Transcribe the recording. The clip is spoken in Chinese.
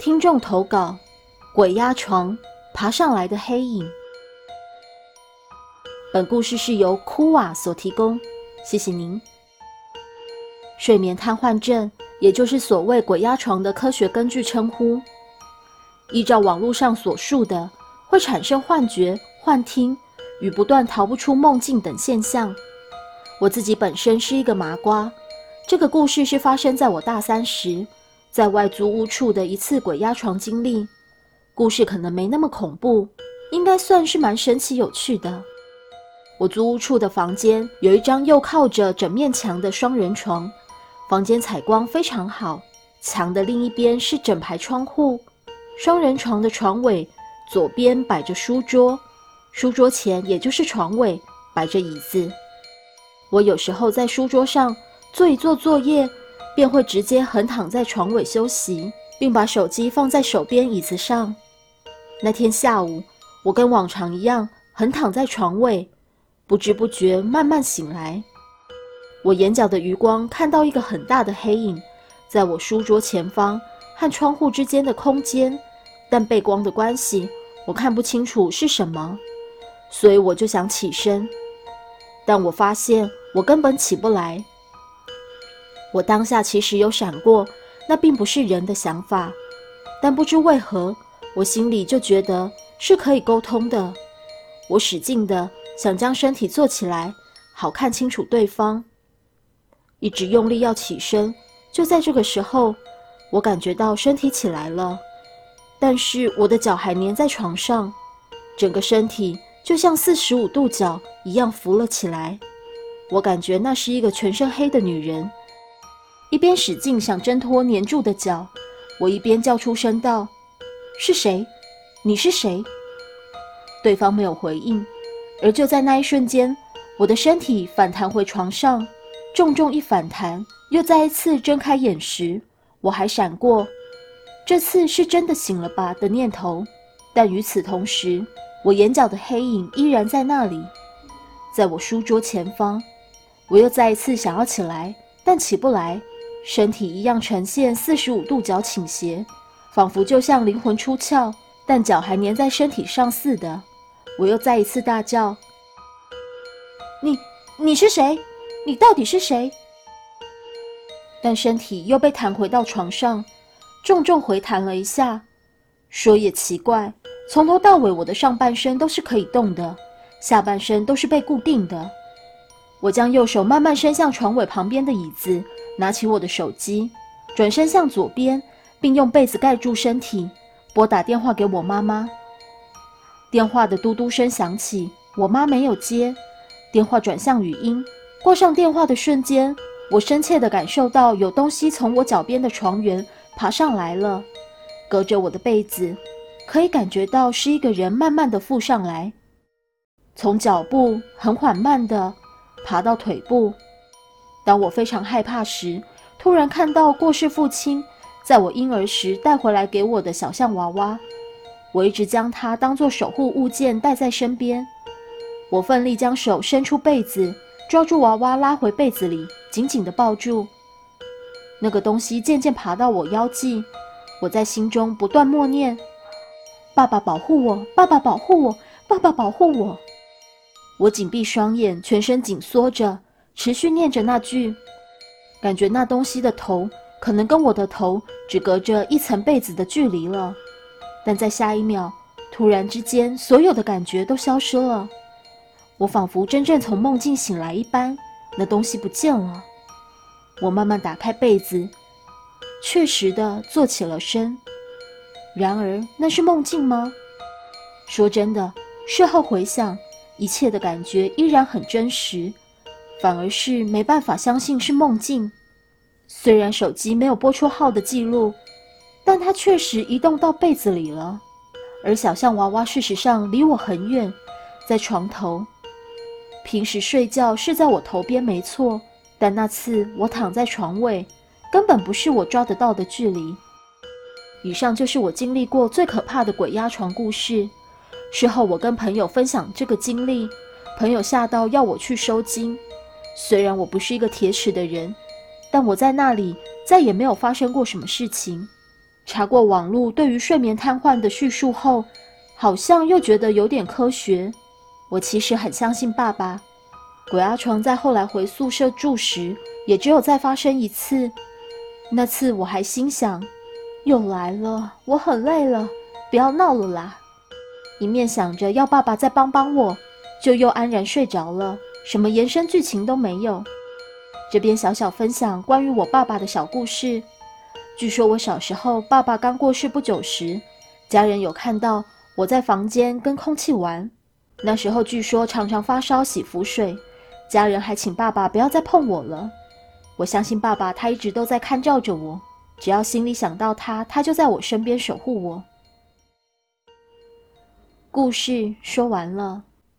听众投稿：鬼压床爬上来的黑影。本故事是由库瓦所提供，谢谢您。睡眠瘫痪症，也就是所谓鬼压床的科学根据称呼，依照网络上所述的，会产生幻觉、幻听与不断逃不出梦境等现象。我自己本身是一个麻瓜，这个故事是发生在我大三时。在外租屋处的一次鬼压床经历，故事可能没那么恐怖，应该算是蛮神奇有趣的。我租屋处的房间有一张又靠着整面墙的双人床，房间采光非常好，墙的另一边是整排窗户。双人床的床尾左边摆着书桌，书桌前也就是床尾摆着椅子。我有时候在书桌上做一做作业。便会直接横躺在床尾休息，并把手机放在手边椅子上。那天下午，我跟往常一样横躺在床尾，不知不觉慢慢醒来。我眼角的余光看到一个很大的黑影，在我书桌前方和窗户之间的空间，但背光的关系，我看不清楚是什么，所以我就想起身，但我发现我根本起不来。我当下其实有闪过，那并不是人的想法，但不知为何，我心里就觉得是可以沟通的。我使劲的想将身体坐起来，好看清楚对方，一直用力要起身。就在这个时候，我感觉到身体起来了，但是我的脚还粘在床上，整个身体就像四十五度角一样浮了起来。我感觉那是一个全身黑的女人。一边使劲想挣脱粘住的脚，我一边叫出声道：“是谁？你是谁？”对方没有回应。而就在那一瞬间，我的身体反弹回床上，重重一反弹，又再一次睁开眼时，我还闪过“这次是真的醒了吧”的念头。但与此同时，我眼角的黑影依然在那里，在我书桌前方。我又再一次想要起来，但起不来。身体一样呈现四十五度角倾斜，仿佛就像灵魂出窍，但脚还粘在身体上似的。我又再一次大叫：“你，你是谁？你到底是谁？”但身体又被弹回到床上，重重回弹了一下。说也奇怪，从头到尾我的上半身都是可以动的，下半身都是被固定的。我将右手慢慢伸向床尾旁边的椅子。拿起我的手机，转身向左边，并用被子盖住身体，拨打电话给我妈妈。电话的嘟嘟声响起，我妈没有接，电话转向语音。挂上电话的瞬间，我深切地感受到有东西从我脚边的床缘爬上来了，隔着我的被子，可以感觉到是一个人慢慢地附上来，从脚部很缓慢地爬到腿部。当我非常害怕时，突然看到过世父亲在我婴儿时带回来给我的小象娃娃，我一直将它当做守护物件带在身边。我奋力将手伸出被子，抓住娃娃拉回被子里，紧紧地抱住。那个东西渐渐爬到我腰际，我在心中不断默念：“爸爸保护我，爸爸保护我，爸爸保护我。”我紧闭双眼，全身紧缩着。持续念着那句，感觉那东西的头可能跟我的头只隔着一层被子的距离了，但在下一秒，突然之间，所有的感觉都消失了，我仿佛真正从梦境醒来一般，那东西不见了。我慢慢打开被子，确实的坐起了身。然而，那是梦境吗？说真的，事后回想，一切的感觉依然很真实。反而是没办法相信是梦境。虽然手机没有拨出号的记录，但它确实移动到被子里了。而小象娃娃事实上离我很远，在床头。平时睡觉是在我头边没错，但那次我躺在床尾，根本不是我抓得到的距离。以上就是我经历过最可怕的鬼压床故事。事后我跟朋友分享这个经历，朋友吓到要我去收金。虽然我不是一个铁齿的人，但我在那里再也没有发生过什么事情。查过网络对于睡眠瘫痪的叙述后，好像又觉得有点科学。我其实很相信爸爸。鬼压床在后来回宿舍住时，也只有再发生一次。那次我还心想，又来了，我很累了，不要闹了啦。一面想着要爸爸再帮帮我，就又安然睡着了，什么延伸剧情都没有。这边小小分享关于我爸爸的小故事。据说我小时候爸爸刚过世不久时，家人有看到我在房间跟空气玩。那时候据说常常发烧洗浮水，家人还请爸爸不要再碰我了。我相信爸爸，他一直都在看照着我。只要心里想到他，他就在我身边守护我。故事说完了。